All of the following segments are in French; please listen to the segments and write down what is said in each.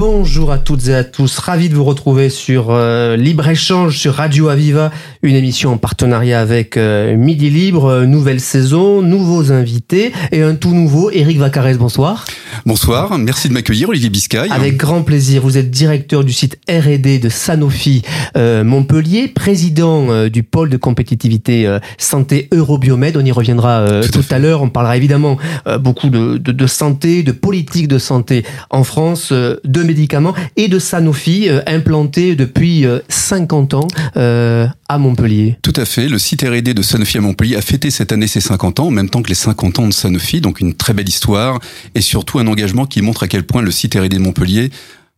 Bonjour à toutes et à tous, ravi de vous retrouver sur euh, Libre Échange sur Radio Aviva, une émission en partenariat avec euh, Midi Libre, euh, nouvelle saison, nouveaux invités et un tout nouveau, Eric Vacarès, bonsoir. Bonsoir, merci de m'accueillir Olivier Biscay. Avec grand plaisir, vous êtes directeur du site R&D de Sanofi Montpellier, président du pôle de compétitivité santé Eurobiomed, on y reviendra tout, à, l'heure, on parlera évidemment beaucoup de, de, de, santé, de politique de santé en France, de et de Sanofi euh, implanté depuis 50 euh, ans euh, à Montpellier. Tout à fait. Le site R&D de Sanofi à Montpellier a fêté cette année ses 50 ans, en même temps que les 50 ans de Sanofi. Donc une très belle histoire et surtout un engagement qui montre à quel point le site R&D de Montpellier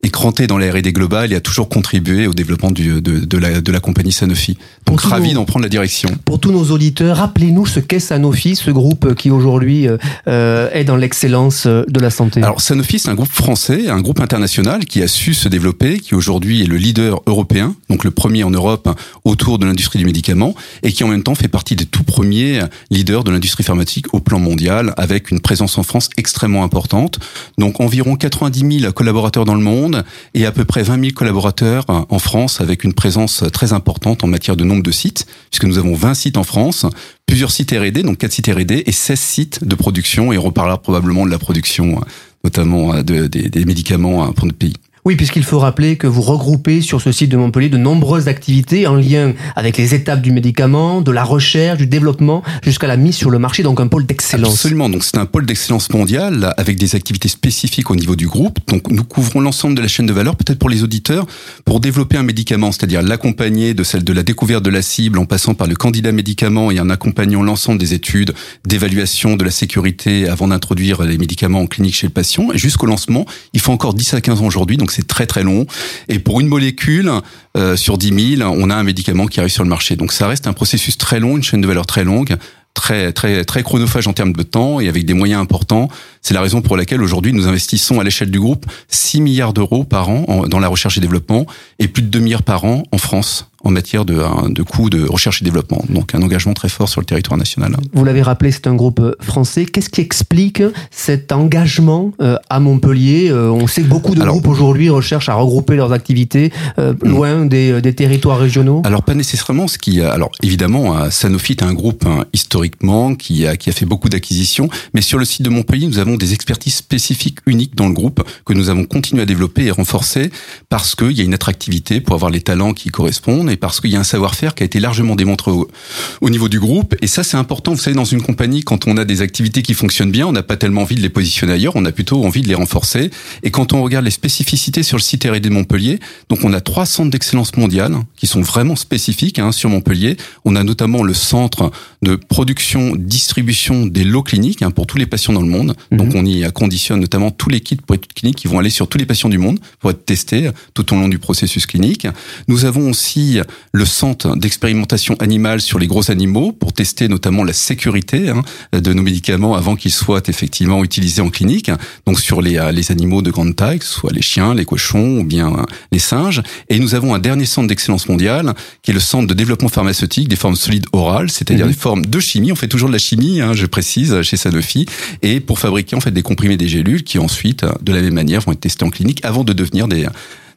écranté dans la R&D globale et a toujours contribué au développement du, de, de, la, de la compagnie Sanofi. Donc ravi d'en prendre la direction. Pour tous nos auditeurs, rappelez-nous ce qu'est Sanofi, ce groupe qui aujourd'hui euh, est dans l'excellence de la santé. Alors Sanofi, c'est un groupe français, un groupe international qui a su se développer, qui aujourd'hui est le leader européen, donc le premier en Europe autour de l'industrie du médicament, et qui en même temps fait partie des tout premiers leaders de l'industrie pharmaceutique au plan mondial, avec une présence en France extrêmement importante. Donc environ 90 000 collaborateurs dans le monde et à peu près 20 000 collaborateurs en France avec une présence très importante en matière de nombre de sites, puisque nous avons 20 sites en France, plusieurs sites R&D, donc 4 sites R&D et 16 sites de production et on reparlera probablement de la production notamment des médicaments pour notre pays. Oui, puisqu'il faut rappeler que vous regroupez sur ce site de Montpellier de nombreuses activités en lien avec les étapes du médicament, de la recherche, du développement, jusqu'à la mise sur le marché, donc un pôle d'excellence. Absolument, donc c'est un pôle d'excellence mondial avec des activités spécifiques au niveau du groupe. Donc nous couvrons l'ensemble de la chaîne de valeur, peut-être pour les auditeurs, pour développer un médicament, c'est-à-dire l'accompagner de celle de la découverte de la cible en passant par le candidat médicament et en accompagnant l'ensemble des études d'évaluation de la sécurité avant d'introduire les médicaments en clinique chez le patient. Et jusqu'au lancement, il faut encore 10 à 15 ans aujourd'hui, c'est très très long. Et pour une molécule euh, sur 10 000, on a un médicament qui arrive sur le marché. Donc ça reste un processus très long, une chaîne de valeur très longue très très très chronophage en termes de temps et avec des moyens importants. C'est la raison pour laquelle aujourd'hui nous investissons à l'échelle du groupe 6 milliards d'euros par an dans la recherche et développement et plus de 2 milliards par an en France en matière de, de coûts de recherche et développement. Donc un engagement très fort sur le territoire national. Vous l'avez rappelé, c'est un groupe euh, français. Qu'est-ce qui explique cet engagement euh, à Montpellier euh, On sait que beaucoup de groupes aujourd'hui recherchent à regrouper leurs activités hmm. loin des, des, territoires régionaux? Alors pas nécessairement. Ce qui, alors évidemment, Sanofi est un groupe hein, historiquement qui a, qui a fait beaucoup d'acquisitions, mais sur le site de Montpellier, nous avons des expertises spécifiques uniques dans le groupe que nous avons continué à développer et renforcer parce qu'il y a une attractivité pour avoir les talents qui correspondent et parce qu'il y a un savoir-faire qui a été largement démontré au, niveau du groupe. Et ça, c'est important. Vous savez, dans une compagnie, quand on a des activités qui fonctionnent bien, on n'a pas tellement envie de les positionner ailleurs, on a plutôt envie de les renforcer. Et quand on regarde les spécificités sur le site R&D Montpellier, donc on a trois centres d'excellence mondiale qui sont vraiment spécifiques hein, sur Montpellier. On a notamment le centre de production, distribution des lots cliniques hein, pour tous les patients dans le monde. Mhm. Donc on y conditionne notamment tous les kits pour études cliniques qui vont aller sur tous les patients du monde pour être testés tout au long du processus clinique. Nous avons aussi le centre d'expérimentation animale sur les gros animaux pour tester notamment la sécurité hein, de nos médicaments avant qu'ils soient effectivement utilisés en clinique. Donc sur les, euh, les animaux de grande taille, que ce soit les chiens, les cochons ou bien euh, les singes. Et nous avons un dernier centre d'excellence mondiale qui est le centre de développement pharmaceutique des formes solides orales, c'est-à-dire mhm. des formes de chimie. On fait toujours de la chimie, hein, je précise, chez Sanofi, et pour fabriquer en fait des comprimés des gélules qui ensuite, de la même manière, vont être testés en clinique avant de devenir des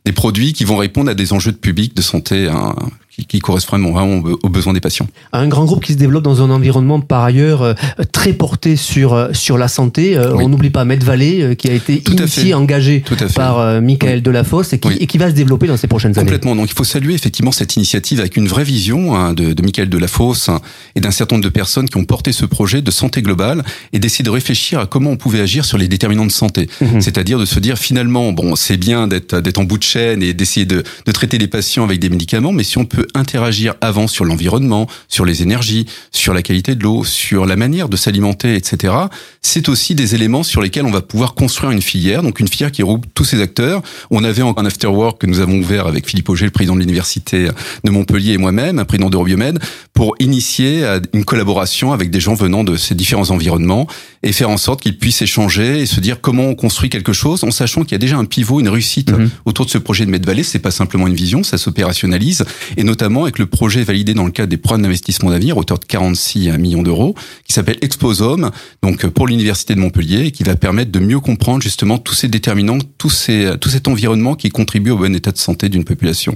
des produits qui vont répondre à des enjeux de public, de santé hein, qui, qui correspondent vraiment aux besoins des patients. Un grand groupe qui se développe dans un environnement par ailleurs euh, très porté sur euh, sur la santé. Euh, on n'oublie pas Medvalley qui a été Tout initié, engagé par Michael Delafosse et qui, et qui va se développer dans ces prochaines années. Complètement. Donc il faut saluer effectivement cette initiative avec une vraie vision hein, de, de Michael Delafosse et d'un certain nombre de personnes qui ont porté ce projet de santé globale et d'essayer de réfléchir à comment on pouvait agir sur les déterminants de santé. Mhm. C'est-à-dire de se dire finalement bon c'est bien d'être d'être en bout de chaîne et d'essayer de, de traiter les patients avec des médicaments, mais si on peut peut interagir avant sur l'environnement, sur les énergies, sur la qualité de l'eau, sur la manière de s'alimenter, etc. C'est aussi des éléments sur lesquels on va pouvoir construire une filière, donc une filière qui regroupe tous ces acteurs. On avait un afterwork que nous avons ouvert avec Philippe Auger, le président de l'université de Montpellier et moi-même, un président d'Eurobiomed, pour initier une collaboration avec des gens venant de ces différents environnements et faire en sorte qu'ils puissent échanger et se dire comment on construit quelque chose en sachant qu'il y a déjà un pivot, une réussite mhm. autour de ce projet de Medvalley. C'est pas simplement une vision, ça s'opérationnalise et notamment avec le projet validé dans le cadre des programmes d'investissement d'avenir, hauteur de 46 millions d'euros, qui s'appelle Exposome, donc pour l'université de Montpellier et qui va permettre de mieux comprendre justement tous ces déterminants, tous ces, tout cet environnement qui contribue au bon état de santé d'une population.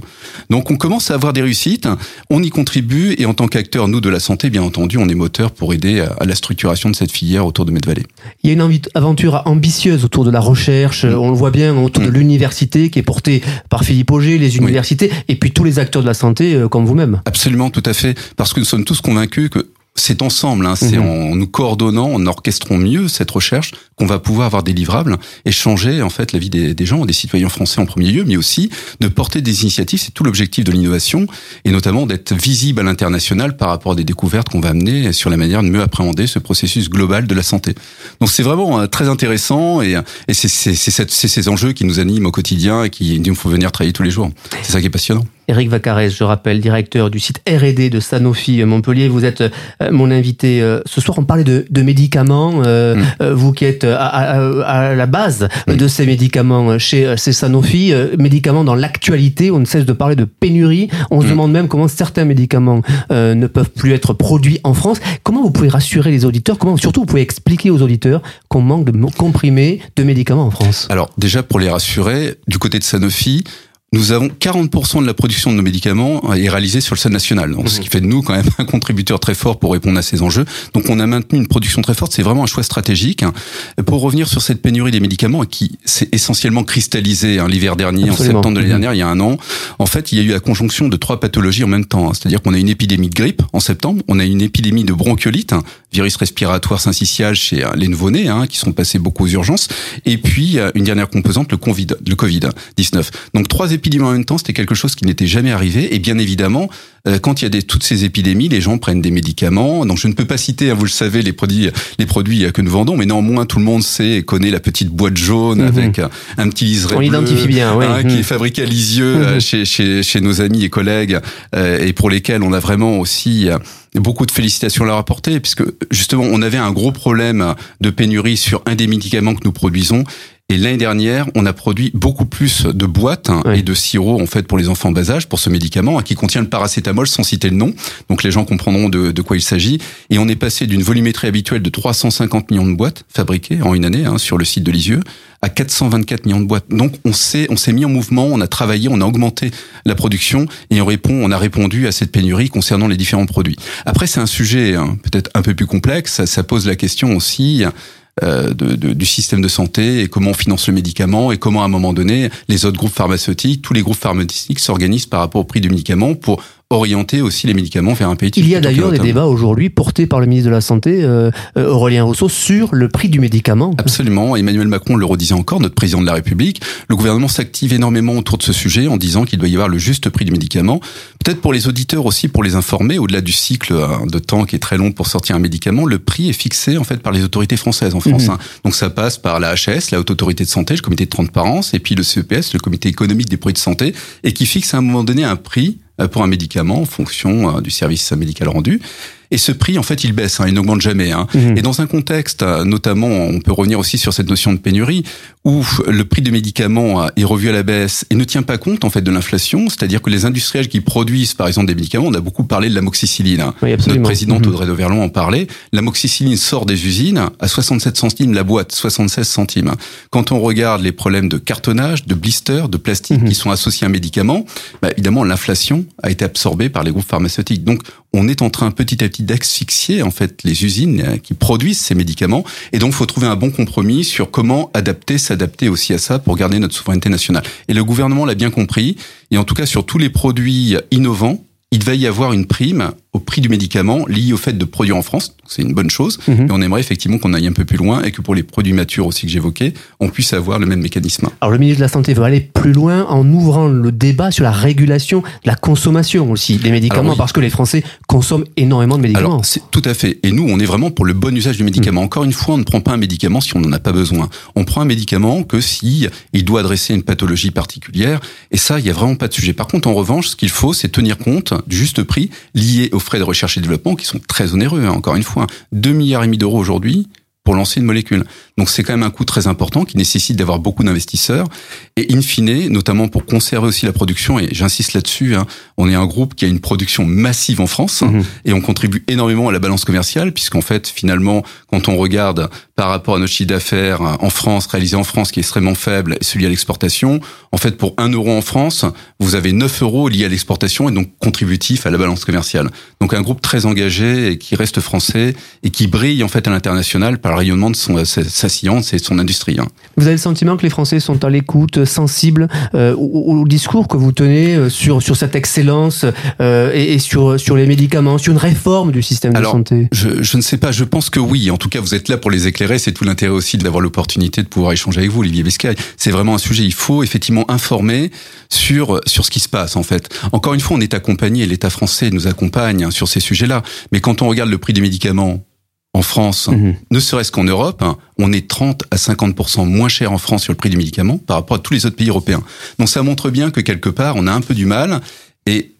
Donc on commence à avoir des réussites, on y contribue et en tant qu'acteur, nous, de la santé, bien entendu, on est moteur pour aider à la structuration de cette filière autour de Medvalley. Il y a une aventure ambitieuse autour de la recherche, mm. on le voit bien autour de mm. l'université qui est portée par Philippe Auger, les universités et puis tous les acteurs de la santé euh, comme vous-même. Absolument, tout à fait, parce que nous sommes tous convaincus que c'est ensemble, hein, c'est mhm. en nous coordonnant, en orchestrant mieux cette recherche qu'on va pouvoir avoir des livrables et changer en fait la vie des, des, gens, des citoyens français en premier lieu, mais aussi de porter des initiatives. C'est tout l'objectif de l'innovation et notamment d'être visible à l'international par rapport à des découvertes qu'on va amener sur la manière de mieux appréhender ce processus global de la santé. Donc c'est vraiment euh, très intéressant et, et c'est ces enjeux qui nous animent au quotidien et qui nous font venir travailler tous les jours. C'est ça qui est passionnant. Eric Vacarès, je rappelle, directeur du site R&D de Sanofi Montpellier. Vous êtes euh, mon invité euh, ce soir. On parlait de, médicaments. Euh, mm. Vous qui êtes à, la base mm. de ces médicaments chez, Sanofi, médicaments dans l'actualité. On ne cesse de parler de pénurie. On se mm. demande même comment certains médicaments ne peuvent plus être produits en France. Comment vous pouvez rassurer les auditeurs? Comment surtout vous pouvez expliquer aux auditeurs qu'on manque de comprimés de médicaments en France? Alors déjà pour les rassurer, du côté de Sanofi, nous avons 40% de la production de nos médicaments est réalisée sur le sol national. Donc, ce mhm. qui fait de nous quand même un contributeur très fort pour répondre à ces enjeux. Donc, on a maintenu une production très forte. C'est vraiment un choix stratégique. Pour revenir sur cette pénurie des médicaments qui s'est essentiellement cristallisée hein, l'hiver dernier, en septembre de l'année mhm. dernière, il y a un an, en fait, il y a eu la conjonction de trois pathologies en même temps. Hein. C'est-à-dire qu'on a une épidémie de grippe en septembre, on a une épidémie de bronchiolite, hein, virus respiratoire syncytial chez les nouveau-nés, qui sont passés beaucoup aux urgences, et puis une dernière composante, le Covid, le Covid 19. Donc trois épidémies en même temps, c'était quelque chose qui n'était jamais arrivé. Et bien évidemment, euh, quand il y a des, toutes ces épidémies, les gens prennent des médicaments. Donc je ne peux pas citer, hein, vous le savez, les produits, les produits que nous vendons, mais néanmoins tout le monde sait et connaît la petite boîte jaune mhm. avec un, petit liseré On identifie bien, oui. Hein, qui est fabriqué à Lisieux mhm. euh, chez, chez, chez, nos amis et collègues euh, et pour lesquels on a vraiment aussi beaucoup de félicitations à leur apporter, puisque justement on avait un gros problème de pénurie sur un des médicaments que nous produisons et l'année dernière, on a produit beaucoup plus de boîtes hein, et de sirop en fait pour les enfants en bas âge pour ce médicament hein, qui contient le paracétamol sans citer le nom. Donc les gens comprendront de, de quoi il s'agit. Et on est passé d'une volumétrie habituelle de 350 millions de boîtes fabriquées en une année hein, sur le site de Lisieux à 424 millions de boîtes. Donc on s'est on s'est mis en mouvement, on a travaillé, on a augmenté la production et on répond on a répondu à cette pénurie concernant les différents produits. Après c'est un sujet hein, peut-être un peu plus complexe. Ça, ça pose la question aussi de, de, du système de santé et comment on finance le médicament et comment à un moment donné les autres groupes pharmaceutiques, tous les groupes pharmaceutiques s'organisent par rapport au prix du médicament pour orienter aussi les médicaments vers un pays. Il y a d'ailleurs des débats aujourd'hui portés par le ministre de la Santé, euh, euh, Aurélien Rousseau, sur le prix du médicament. Absolument. Emmanuel Macron le redisait encore, notre président de la République. Le gouvernement s'active énormément autour de ce sujet en disant qu'il doit y avoir le juste prix du médicament. Peut-être pour les auditeurs aussi, pour les informer, au-delà du cycle hein, de temps qui est très long pour sortir un médicament, le prix est fixé en fait par les autorités françaises en France. Mhm. Hein. Donc ça passe par la HS, la Haute Autorité de Santé, le Comité de transparence, et puis le CEPS, le Comité économique des produits de santé, et qui fixe à un moment donné un prix pour un médicament en fonction euh, du service médical rendu. Et ce prix, en fait, il baisse, hein, il n'augmente jamais. Hein. Mhm. Et dans un contexte, euh, notamment, on peut revenir aussi sur cette notion de pénurie, où le prix des médicaments est revu à la baisse et ne tient pas compte en fait de l'inflation, c'est-à-dire que les industriels qui produisent, par exemple, des médicaments, on a beaucoup parlé de l'amoxicilline. Hein. Oui, Notre présidente mhm. Audrey de Verlon en parlait. L'amoxicilline sort des usines à 67 centimes la boîte, 76 centimes. Quand on regarde les problèmes de cartonnage, de blister, de plastique mhm. qui sont associés à un médicament, bah, évidemment, l'inflation a été absorbée par les groupes pharmaceutiques. Donc, on est en train petit à petit d'asphyxier en fait les usines euh, qui produisent ces médicaments et donc faut trouver un bon compromis sur comment adapter s'adapter aussi à ça pour garder notre souveraineté nationale. Et le gouvernement l'a bien compris et en tout cas sur tous les produits innovants, il va y avoir une prime au prix du médicament lié au fait de produire en France. C'est une bonne chose. Mhm. Et on aimerait effectivement qu'on aille un peu plus loin et que pour les produits matures aussi que j'évoquais, on puisse avoir le même mécanisme. Alors le ministre de la Santé veut aller plus loin en ouvrant le débat sur la régulation de la consommation aussi des médicaments Alors, oui. parce que les Français consomment énormément de médicaments. Alors, tout à fait. Et nous, on est vraiment pour le bon usage du Mm. médicament. Encore une fois, on ne prend pas un médicament si on n'en a pas besoin. On prend un médicament que si il doit adresser une pathologie particulière. Et ça, il y a vraiment pas de sujet. Par contre, en revanche, ce qu'il faut, c'est tenir compte du juste prix lié aux frais de recherche et développement qui sont très onéreux. hein. Encore une fois, 2 milliards et demi d'euros aujourd'hui pour lancer une molécule. Donc c'est quand même un coût très important qui nécessite d'avoir beaucoup d'investisseurs. Et in fine, notamment pour conserver aussi la production, et j'insiste là-dessus, hein, on est un groupe qui a une production massive en France Mhm. et on contribue énormément à la balance commerciale puisqu'en fait, finalement, quand on regarde par rapport à notre chiffre d'affaires euh, en France, réalisé en France, qui est extrêmement faible, et celui à l'exportation, en fait, pour 1 euro en France, vous avez 9 euros liés à l'exportation et donc contributifs à la balance commerciale. Donc un groupe très engagé et qui reste français et qui brille en fait à l'international par rayonnement de son, sa, sa science et de son industrie. hein. Vous avez le sentiment que les Français sont à l'écoute, sensibles euh, au, au discours que vous tenez euh, sur sur cette excellence euh, et, et sur sur les médicaments, sur une réforme du système Alors, de santé? Je, je ne sais pas, je pense que oui. En tout cas, vous êtes là pour les éclairer. C'est tout l'intérêt aussi d'avoir l'opportunité de pouvoir échanger avec vous, Olivier Bescaille. C'est vraiment un sujet. Il faut effectivement informer sur sur ce qui se passe en fait. Encore une fois, on est accompagné. L'État français nous accompagne hein, sur ces sujets-là. Mais quand on regarde le prix des médicaments en France, Mhm. ne serait-ce qu'en Europe, hein, on est 30 à 50% moins cher en France sur le prix du médicament par rapport à tous les autres pays européens. Donc ça montre bien que quelque part, on a un peu du mal. Et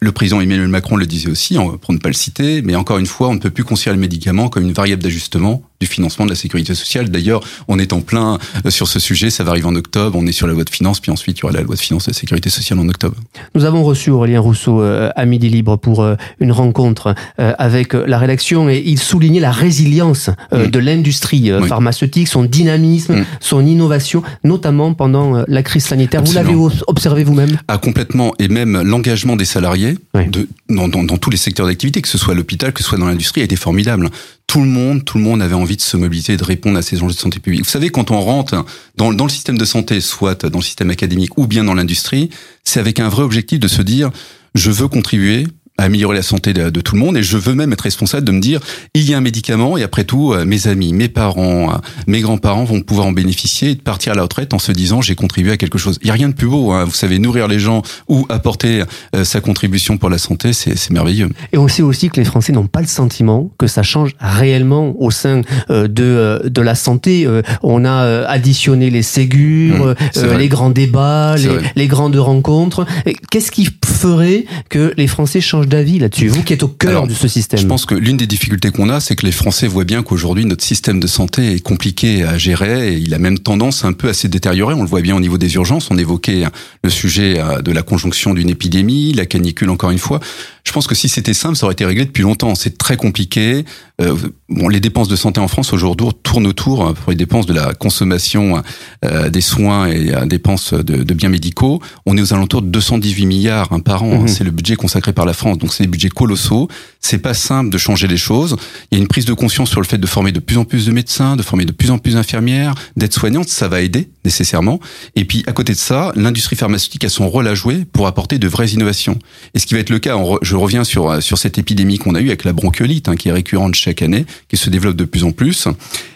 le président Emmanuel Macron le disait aussi, hein, pour ne pas le citer, mais encore une fois, on ne peut plus considérer le médicament comme une variable d'ajustement du financement de la sécurité sociale. D'ailleurs, on est en plein euh, sur ce sujet, ça va arriver en octobre, on est sur la loi de finances, puis ensuite il y aura la loi de finances de la sécurité sociale en octobre. Nous avons reçu Aurélien Rousseau euh, à Midi Libre pour euh, une rencontre avec la rédaction et il soulignait la résilience Mm. de l'industrie Oui. pharmaceutique, son dynamisme, Mm. son innovation, notamment pendant la crise sanitaire. Vous l'avez observé vous-même? Ah, complètement, et même l'engagement des salariés Oui. de, dans, dans, dans tous les secteurs d'activité, que ce soit l'hôpital, que ce soit dans l'industrie, a été formidable. Tout le monde, tout le monde avait envie de se mobiliser, de répondre à ces enjeux de santé publique. Vous savez, quand on rentre dans, dans le système de santé, soit dans le système académique ou bien dans l'industrie, c'est avec un vrai objectif de se dire, je veux contribuer à améliorer la santé de, de tout le monde et je veux même être responsable de me dire il y a un médicament et après tout euh, mes amis, mes parents, euh, mes grands-parents vont pouvoir en bénéficier et de partir à la retraite en se disant j'ai contribué à quelque chose. Il y a rien de plus beau, hein. vous savez nourrir les gens ou apporter euh, sa contribution pour la santé, c'est merveilleux. Et on sait aussi que les Français n'ont pas le sentiment que ça change réellement au sein euh, de, euh, de la santé. Euh, On a additionné les Ségures, Mmh, les grands débats, les, les grandes rencontres. Qu'est-ce qui ferait que les Français changent d'avis là-dessus Vous qui êtes au cœur Alors, de ce système. Je pense que l'une des difficultés qu'on a, c'est que les Français voient bien qu'aujourd'hui notre système de santé est compliqué à gérer et il a même tendance un peu à se détériorer. On le voit bien au niveau des urgences. On évoquait le sujet euh, de la conjonction d'une épidémie, la canicule encore une fois. Je pense que si c'était simple, ça aurait été réglé depuis longtemps. C'est très compliqué. Euh, bon, les dépenses de santé en France aujourd'hui tournent autour euh, pour les dépenses de la consommation euh, des soins et euh, dépenses de, de biens médicaux. On est aux alentours de 218 milliards hein, par an. hein. Mhm. C'est le budget consacré par la France. Donc c'est des budgets colossaux. C'est pas simple de changer les choses. Il y a une prise de conscience sur le fait de former de plus en plus de médecins, de former de plus en plus d'infirmières, d'aides-soignantes. Ça va aider nécessairement. Et puis à côté de ça, l'industrie pharmaceutique a son rôle à jouer pour apporter de vraies innovations. Et ce qui va être le cas, on re- je reviens sur euh, sur cette épidémie qu'on a eue avec la bronchiolite, hein, qui est récurrente chaque année, qui se développe de plus en plus.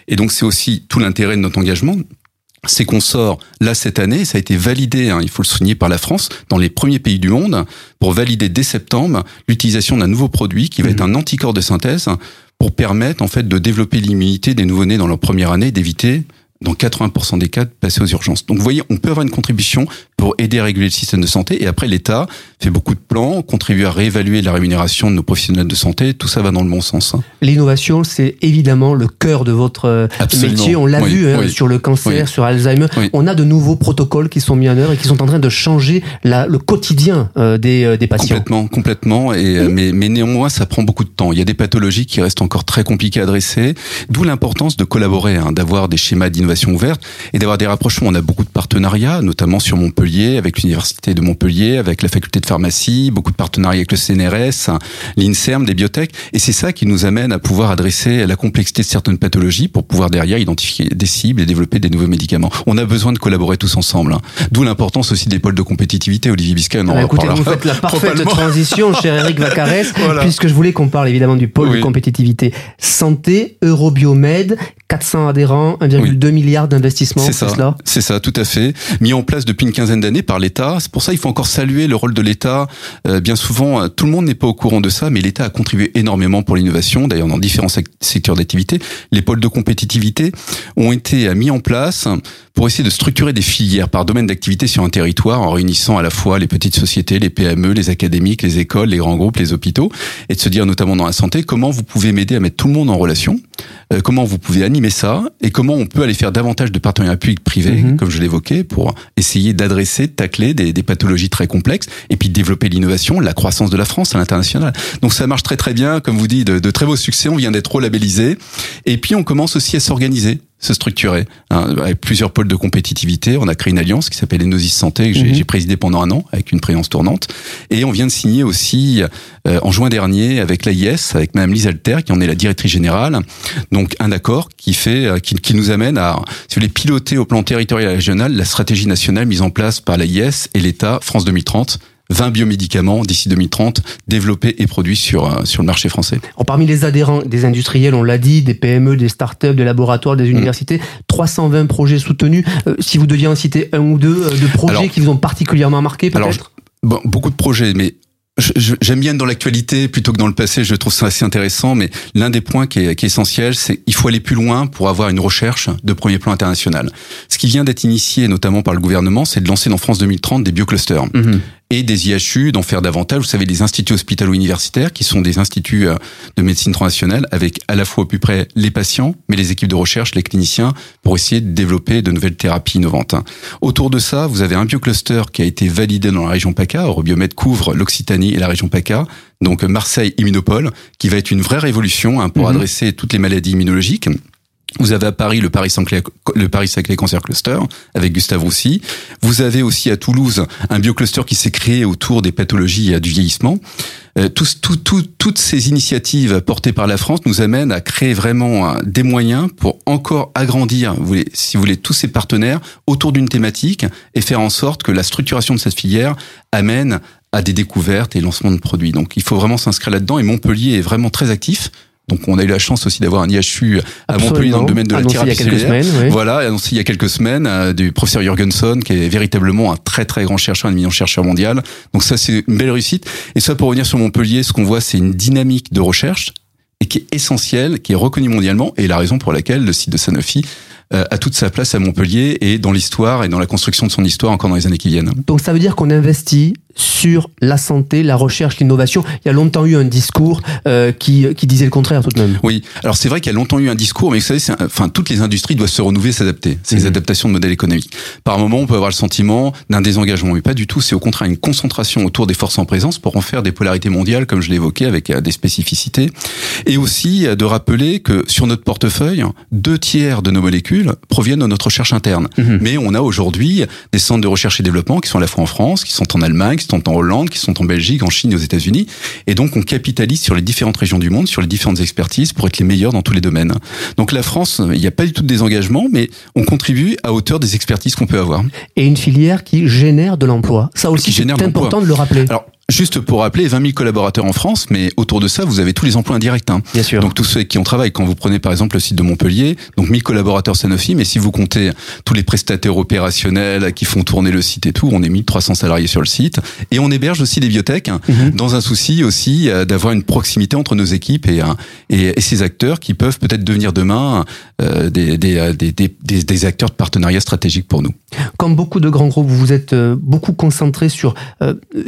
Et donc c'est aussi tout l'intérêt de notre engagement c'est qu'on sort là cette année, ça a été validé, hein, il faut le souligner par la France, dans les premiers pays du monde, pour valider dès septembre l'utilisation d'un nouveau produit qui va être un anticorps de synthèse pour permettre en fait de développer l'immunité des nouveau-nés dans leur première année, d'éviter dans 80% des cas de passer aux urgences. Donc vous voyez, on peut avoir une contribution pour aider à réguler le système de santé et après l'État fait beaucoup de plans, contribue à réévaluer la rémunération de nos professionnels de santé, tout ça va dans le bon sens. hein. L'innovation, c'est évidemment le cœur de votre euh, Absolument. métier. On l'a Oui, vu hein, oui. sur le cancer, sur Alzheimer. On a de nouveaux protocoles qui sont mis en œuvre et qui sont en train de changer la, le quotidien euh, des, euh, des patients. Complètement, complètement. Et euh, mais, mais néanmoins, ça prend beaucoup de temps. Il y a des pathologies qui restent encore très compliquées à adresser. D'où l'importance de collaborer, hein, d'avoir des schémas d'innovation ouverte et d'avoir des rapprochements. On a beaucoup de partenariats, notamment sur Montpellier, avec l'université de Montpellier, avec la faculté de pharmacie, beaucoup de partenariats avec le CNRS, l'INSERM, des biotech. Et c'est ça qui nous amène à pouvoir adresser la complexité de certaines pathologies pour pouvoir derrière identifier des cibles et développer des nouveaux médicaments. On a besoin de collaborer tous ensemble. Hein. D'où l'importance aussi des pôles de compétitivité. Olivier Biscay, on en Écoutez, vous faites la parfaite transition, cher Eric Vacarès, puisque je voulais qu'on parle évidemment du pôle de compétitivité santé, Eurobiomed, 400 adhérents, 1,2 milliard d'investissements. C'est ça. C'est ça, tout à fait. Mis en place depuis une quinzaine d'années par l'État. C'est pour ça qu'il faut encore saluer le rôle de l'État. Euh, bien souvent, euh, tout le monde n'est pas au courant de ça, mais l'État a contribué énormément pour l'innovation. D'ailleurs, dans différents secteurs d'activité, les pôles de compétitivité ont été mis en place pour essayer de structurer des filières par domaine d'activité sur un territoire en réunissant à la fois les petites sociétés, les PME, les académiques, les écoles, les grands groupes, les hôpitaux, et de se dire notamment dans la santé comment vous pouvez m'aider à mettre tout le monde en relation, euh, comment vous pouvez animer ça, et comment on peut aller faire davantage de partenariats publics-privés, mhm. comme je l'évoquais, pour essayer d'adresser, de tacler des, des, pathologies très complexes, et puis développer l'innovation, la croissance de la France à l'international. Donc ça marche très très bien, comme vous dites, de, de très beaux succès, on vient d'être relabellisé, et puis on commence aussi à s'organiser se structurer hein, avec plusieurs pôles de compétitivité. On a créé une alliance qui s'appelle Enosis Santé que j'ai mhm. présidé pendant un an avec une présidence tournante. Et on vient de signer aussi euh, en juin dernier avec l'AIS, avec Madame Lise Alter qui en est la directrice générale. Donc un accord qui fait, euh, qui, qui nous amène à, si vous voulez, piloter au plan territorial et régional la stratégie nationale mise en place par l'AIS et l'État France 2030 20 biomédicaments d'ici 2030 développés et produits sur, euh, sur le marché français. parmi les adhérents, des industriels, on l'a dit, des PME, des startups, des laboratoires, des mm. universités, 320 projets soutenus. Euh, si vous deviez en citer un ou deux euh, de projets qui vous ont particulièrement marqué, peut-être Bon, beaucoup de projets, mais J'aime bien dans l'actualité plutôt que dans le passé. Je trouve ça assez intéressant, mais l'un des points qui est, qui est essentiel, c'est qu'il faut aller plus loin pour avoir une recherche de premier plan international. Ce qui vient d'être initié, notamment par le gouvernement, c'est de lancer dans France 2030 des bioclusters. Mm-hmm et des IHU, d'en faire davantage. Vous savez, des instituts hospitalo-universitaires qui sont des instituts euh, de médecine transnationale avec à la fois au plus près les patients, mais les équipes de recherche, les cliniciens, pour essayer de développer de nouvelles thérapies innovantes. Autour de ça, vous avez un biocluster qui a été validé dans la région PACA. Eurobiomed couvre l'Occitanie et la région PACA. Donc Marseille Immunopole, qui va être une vraie révolution hein, pour mhm. adresser toutes les maladies immunologiques. Vous avez à Paris le Paris Saclay, le Cancer Cluster avec Gustave Roussy. Vous avez aussi à Toulouse un biocluster qui s'est créé autour des pathologies du vieillissement. Euh, toutes ces initiatives portées par la France nous amènent à créer vraiment des moyens pour encore agrandir, si vous voulez, tous ces partenaires autour d'une thématique et faire en sorte que la structuration de cette filière amène à des découvertes et lancements de produits. Donc il faut vraiment s'inscrire là-dedans et Montpellier est vraiment très actif donc on a eu la chance aussi d'avoir un IHU à Montpellier dans le domaine de la thérapie cellulaire. Semaines, Voilà, annoncé il y a quelques semaines euh, du professeur Jürgenson qui est véritablement un très très grand chercheur, un million chercheur mondial. Donc ça c'est une belle réussite. Et ça pour revenir sur Montpellier, ce qu'on voit c'est une dynamique de recherche et qui est essentielle, qui est reconnue mondialement et la raison pour laquelle le site de Sanofi euh, a toute sa place à Montpellier et dans l'histoire et dans la construction de son histoire encore dans les années qui viennent. Donc ça veut dire qu'on investit sur la santé, la recherche, l'innovation. Il y a longtemps eu un discours euh, qui, qui disait le contraire tout de même. Oui, alors c'est vrai qu'il y a longtemps eu un discours, mais vous savez, enfin toutes les industries doivent se renouveler, s'adapter. C'est les mhm. adaptations de modèles économiques. Par moment, on peut avoir le sentiment d'un désengagement, mais pas du tout. C'est au contraire une concentration autour des forces en présence pour en faire des polarités mondiales, comme je l'ai évoqué, avec euh, des spécificités. Et aussi euh, de rappeler que sur notre portefeuille, deux tiers de nos molécules proviennent de notre recherche interne. Mhm. Mais on a aujourd'hui des centres de recherche et développement qui sont à la fois en France, qui sont en Allemagne, qui sont en Hollande, qui sont en Belgique, en Chine et aux États-Unis. Et donc, on capitalise sur les différentes régions du monde, sur les différentes expertises pour être les meilleurs dans tous les domaines. Donc, la France, il n'y a pas du tout de désengagement, mais on contribue à hauteur des expertises qu'on peut avoir. Et une filière qui génère de l'emploi. Ça aussi, c'est important de le rappeler. Alors, Juste pour rappeler, 20 000 collaborateurs en France, mais autour de ça, vous avez tous les emplois indirects. Hein. Bien sûr. Donc tous ceux qui ont travaillé, quand vous prenez par exemple le site de Montpellier, donc 1000 collaborateurs Sanofi, mais si vous comptez tous les prestataires opérationnels qui font tourner le site et tout, on est 1300 salariés sur le site. Et on héberge aussi des biotech, hein, mhm. dans un souci aussi euh, d'avoir une proximité entre nos équipes et, euh, et, et ces acteurs qui peuvent peut-être devenir demain euh, des, des, des, des, des acteurs de partenariat stratégique pour nous. Comme beaucoup de grands groupes, vous vous êtes beaucoup concentré sur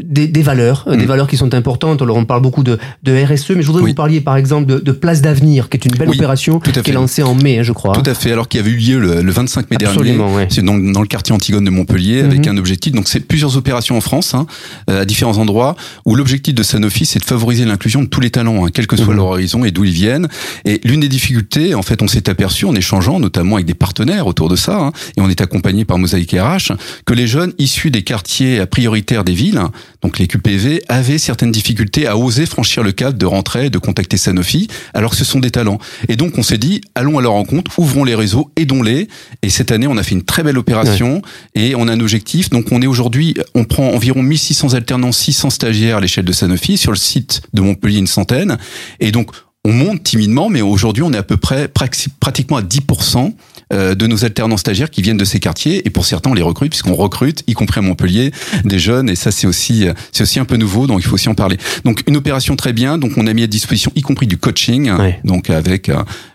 des, des valeurs valeurs, des mm. valeurs qui sont importantes. Alors on parle beaucoup de, de RSE, mais je voudrais que vous parliez par exemple de, de Place d'avenir, qui est une belle opération qui est lancée en mai, hein, je crois. Tout à fait. Alors qui avait eu lieu le, 25 mai dernier. C'est dans, dans, le quartier Antigone de Montpellier, avec mm-hmm. un objectif. Donc c'est plusieurs opérations en France, hein, à différents endroits, où l'objectif de Sanofi, c'est de favoriser l'inclusion de tous les talents, hein, quel que soit mm-hmm. leur horizon et d'où ils viennent. Et l'une des difficultés, en fait, on s'est aperçu en échangeant, notamment avec des partenaires autour de ça, hein, et on est accompagné par Mosaïque RH, que les jeunes issus des quartiers prioritaires des villes, donc les QPV, avaient certaines difficultés à oser franchir le cadre de rentrer, de contacter Sanofi, alors que ce sont des talents. Et donc on s'est dit, allons à leur rencontre, ouvrons les réseaux, aidons-les. Et cette année, on a fait une très belle opération et on a un objectif. Donc on est aujourd'hui, on prend environ 1600 alternants, 600 stagiaires à l'échelle de Sanofi, sur le site de Montpellier une centaine. Et donc on monte timidement, mais aujourd'hui, on est à peu près pratiquement à 10% euh, de nos alternants stagiaires qui viennent de ces quartiers. Et pour certains, on les recrute, puisqu'on recrute, y compris à Montpellier, des jeunes. Et ça, c'est aussi, c'est aussi un peu nouveau, donc il faut aussi en parler. Donc, une opération très bien. Donc, on a mis à disposition, y compris du coaching, donc avec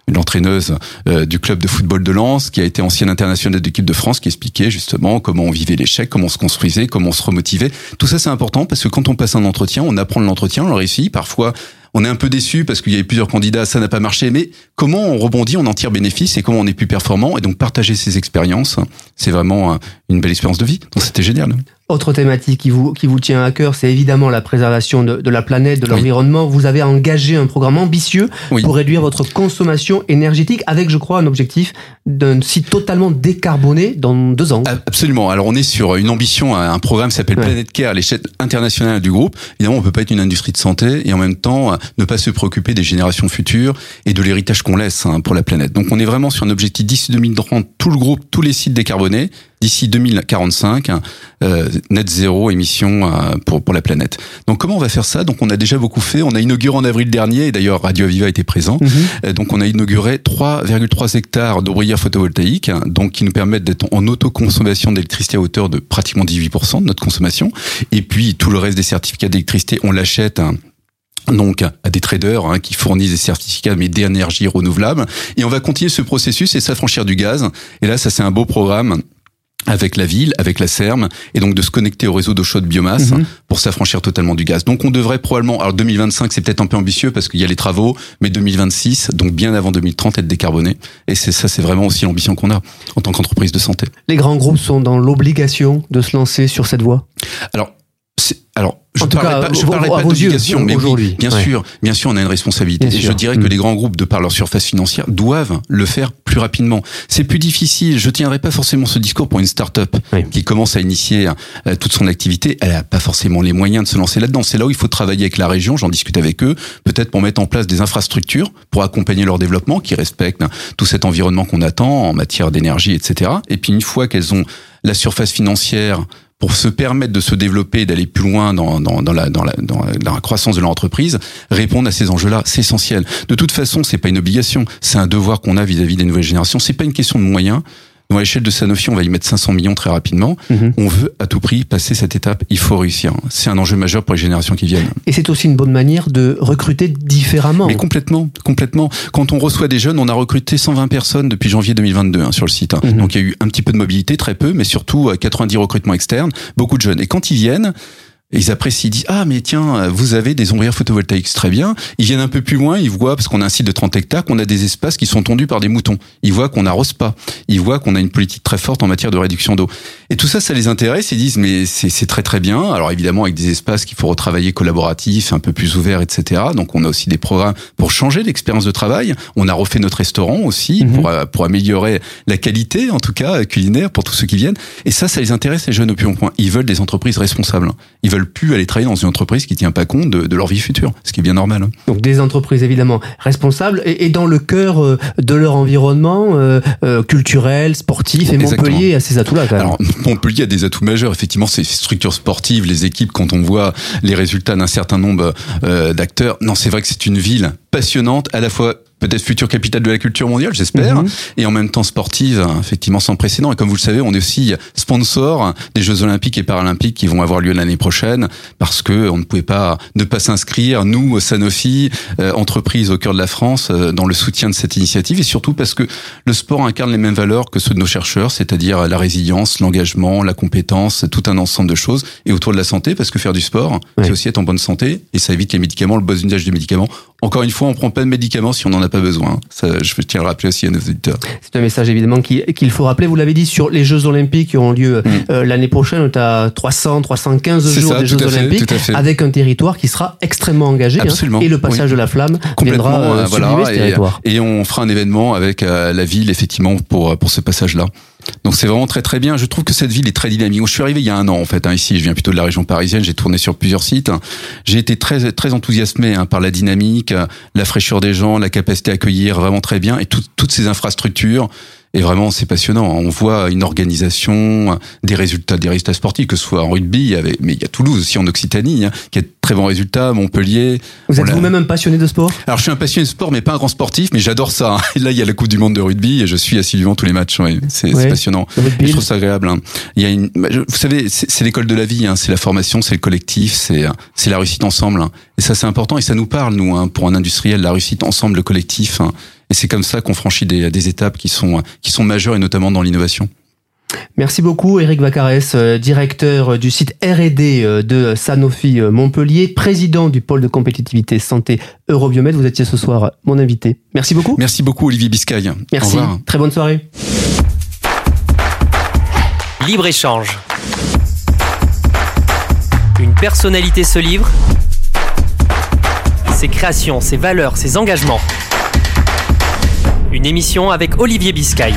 euh, une entraîneuse euh, du club de football de Lens, qui a été ancienne internationale d'équipe de France, qui expliquait justement comment on vivait l'échec, comment on se construisait, comment on se remotivait. Tout ça, c'est important parce que quand on passe un entretien, on apprend de l'entretien, on le réussit. Parfois, on est un peu déçu parce qu'il y avait plusieurs candidats, ça n'a pas marché. Mais comment on rebondit, on en tire bénéfice et comment on est plus performant et donc partager ces expériences, c'est vraiment une belle expérience de vie. Donc c'était génial. Autre thématique qui vous, qui vous tient à cœur, c'est évidemment la préservation de, de, la planète, de l'environnement. Vous avez engagé un programme ambitieux pour réduire votre consommation énergétique avec, je crois, un objectif d'un site totalement décarboné dans deux ans. Absolument. Alors on est sur une ambition, un programme qui s'appelle Planet Care à l'échelle internationale du groupe. Évidemment, on peut pas être une industrie de santé et en même temps ne pas se préoccuper des générations futures et de l'héritage qu'on laisse hein, pour la planète. Donc on est vraiment sur un objectif d'ici 2030, tout le groupe, tous les sites décarbonés d'ici 2045, euh, net zéro émission euh, pour, pour la planète. Donc comment on va faire ça? Donc on a déjà beaucoup fait. On a inauguré en avril dernier, et d'ailleurs Radio Aviva était présent. Mhm. Euh, donc on a inauguré 3,3 hectares d'ombrières photovoltaïques, donc qui nous permettent d'être en autoconsommation d'électricité à hauteur de pratiquement 18% de notre consommation. Et puis tout le reste des certificats d'électricité, on l'achète donc à des traders hein, qui fournissent des certificats mais d'énergie renouvelable et on va continuer ce processus et s'affranchir du gaz et là ça c'est un beau programme avec la ville, avec la Serme, et donc de se connecter au réseau d'eau chaude biomasse mhm. pour s'affranchir totalement du gaz. Donc on devrait probablement, alors 2025 c'est peut-être un peu ambitieux parce qu'il y a les travaux, mais 2026, donc bien avant 2030, être décarboné. Et c'est ça, c'est vraiment aussi l'ambition qu'on a en tant qu'entreprise de santé. Les grands groupes sont dans l'obligation de se lancer sur cette voie? Alors, alors je tout cas, pas, je parlerai pas d'obligation, mais oui, bien sûr, bien sûr, on a une responsabilité. et je dirais que mm. les grands groupes, de par leur surface financière, doivent le faire plus rapidement. C'est plus difficile. Je tiendrai pas forcément ce discours pour une start-up qui commence à initier euh, toute son activité. Elle a pas forcément les moyens de se lancer là-dedans. C'est là où il faut travailler avec la région. J'en discute avec eux, peut-être pour mettre en place des infrastructures pour accompagner leur développement, qui respectent tout cet environnement qu'on attend en matière d'énergie, etc. Et puis une fois qu'elles ont la surface financière pour se permettre de se développer d'aller plus loin dans, dans, dans, la, dans, la, dans la croissance de l'entreprise, répondre à ces enjeux-là, c'est essentiel. De toute façon, c'est pas une obligation, c'est un devoir qu'on a vis-à-vis des nouvelles générations. C'est pas une question de moyens, à l'échelle de Sanofi, on va y mettre 500 millions très rapidement. Mhm. On veut à tout prix passer cette étape. Il faut réussir. C'est un enjeu majeur pour les générations qui viennent. Et c'est aussi une bonne manière de recruter différemment. Mais complètement, complètement. Quand on reçoit des jeunes, on a recruté 120 personnes depuis janvier 2022 hein, sur le site. Hein. Mhm. Donc il y a eu un petit peu de mobilité, très peu, mais surtout 90 euh, recrutements externes, beaucoup de jeunes. Et quand ils viennent, ils apprécient, ils disent ah mais tiens vous avez des ombrières photovoltaïques très bien. Ils viennent un peu plus loin, ils voient parce qu'on a un site de 30 hectares qu'on a des espaces qui sont tondus par des moutons. Ils voient qu'on n'arrose pas. Ils voient qu'on a une politique très forte en matière de réduction d'eau. Et tout ça, ça les intéresse. Ils disent mais c'est très très bien. Alors évidemment avec des espaces qu'il faut retravailler collaboratifs, un peu plus ouverts, etc. Donc on a aussi des programmes pour changer l'expérience de travail. On a refait notre restaurant aussi mhm. pour pour améliorer la qualité en tout cas culinaire pour tous ceux qui viennent. Et ça, ça les intéresse les jeunes au plus haut point. Ils veulent des entreprises responsables. Ils veulent plus aller travailler dans une entreprise qui tient pas compte de, leur vie future, ce qui est bien normal. Hein. Donc des entreprises évidemment responsables et, dans le cœur euh, de leur environnement euh, euh, culturel, sportif et Montpellier a ces atouts-là. Alors Montpellier a des atouts majeurs. Effectivement, ces structures sportives, les équipes, quand on voit les résultats d'un certain nombre d'acteurs, non, c'est vrai que c'est une ville passionnante, à la fois peut-être future capitale de la culture mondiale, j'espère, Mhm. et en même temps sportive, effectivement sans précédent. Et comme vous le savez, on est aussi sponsor des Jeux Olympiques et Paralympiques qui vont avoir lieu l'année prochaine, parce que on ne pouvait pas ne pas s'inscrire, nous, Sanofi, euh, entreprise au cœur de la France, euh, dans le soutien de cette initiative, et surtout parce que le sport incarne les mêmes valeurs que ceux de nos chercheurs, c'est-à-dire la résilience, l'engagement, la compétence, tout un ensemble de choses, et autour de la santé, parce que faire du sport, c'est aussi être en bonne santé, et ça évite les médicaments, le bon usage des médicaments. Encore une fois, on prend pas de médicaments si on n'en a pas besoin. Ça, je tiens à le rappeler aussi à nos auditeurs. C'est un message évidemment qui- qu'il faut rappeler. Vous l'avez dit sur les Jeux Olympiques qui auront lieu Mm. euh, l'année prochaine. On à 300, 315 C'est jours ça, des Jeux fait, Olympiques avec un territoire qui sera extrêmement engagé. hein. Absolument, et le passage oui. de la flamme viendra euh, euh, voilà, ce et- territoire. Et on fera un événement avec euh, la ville, effectivement, pour pour ce passage-là. Donc c'est vraiment très très bien. Je trouve que cette ville est très dynamique. Je suis arrivé il y a un an en fait. Hein, ici, je viens plutôt de la région parisienne. J'ai tourné sur plusieurs sites. J'ai été très très enthousiasmé hein, par la dynamique, euh, la fraîcheur des gens, la capacité à accueillir vraiment très bien et tout- toutes ces infrastructures. Et vraiment, c'est passionnant. On voit une organisation, des résultats, des résultats sportifs, que ce soit en rugby, avec, mais il y a Toulouse aussi en Occitanie, hein, qui a de très bons résultats, Montpellier. Vous êtes vous-même un passionné de sport? Alors je suis un passionné de sport, mais pas un grand sportif, mais j'adore ça. Et là, il y a la Coupe du Monde de rugby et je suis assidûment tous les matchs. Ouais. C'est Ouais. passionnant. Et je trouve ça agréable. hein. Il y a une, bah, vous savez, c'est l'école de la vie, hein. c'est la formation, c'est le collectif, c'est c'est la réussite ensemble. hein. Et ça, c'est important et ça nous parle, nous, hein, pour un industriel, la réussite ensemble, le collectif. Et c'est comme ça qu'on franchit des, des étapes qui sont qui sont majeures et notamment dans l'innovation. Merci beaucoup Eric Vacarès, euh, directeur du site R&D euh, de Sanofi euh, Montpellier, président du pôle de compétitivité santé Eurobiomed. Vous étiez ce soir mon invité. Merci beaucoup. Merci beaucoup, Olivier Biscay. Au Merci. revoir. Très bonne soirée. Libre-échange. Une personnalité se livre. Ses créations, ses valeurs, ses engagements. Une émission avec Olivier Biscay.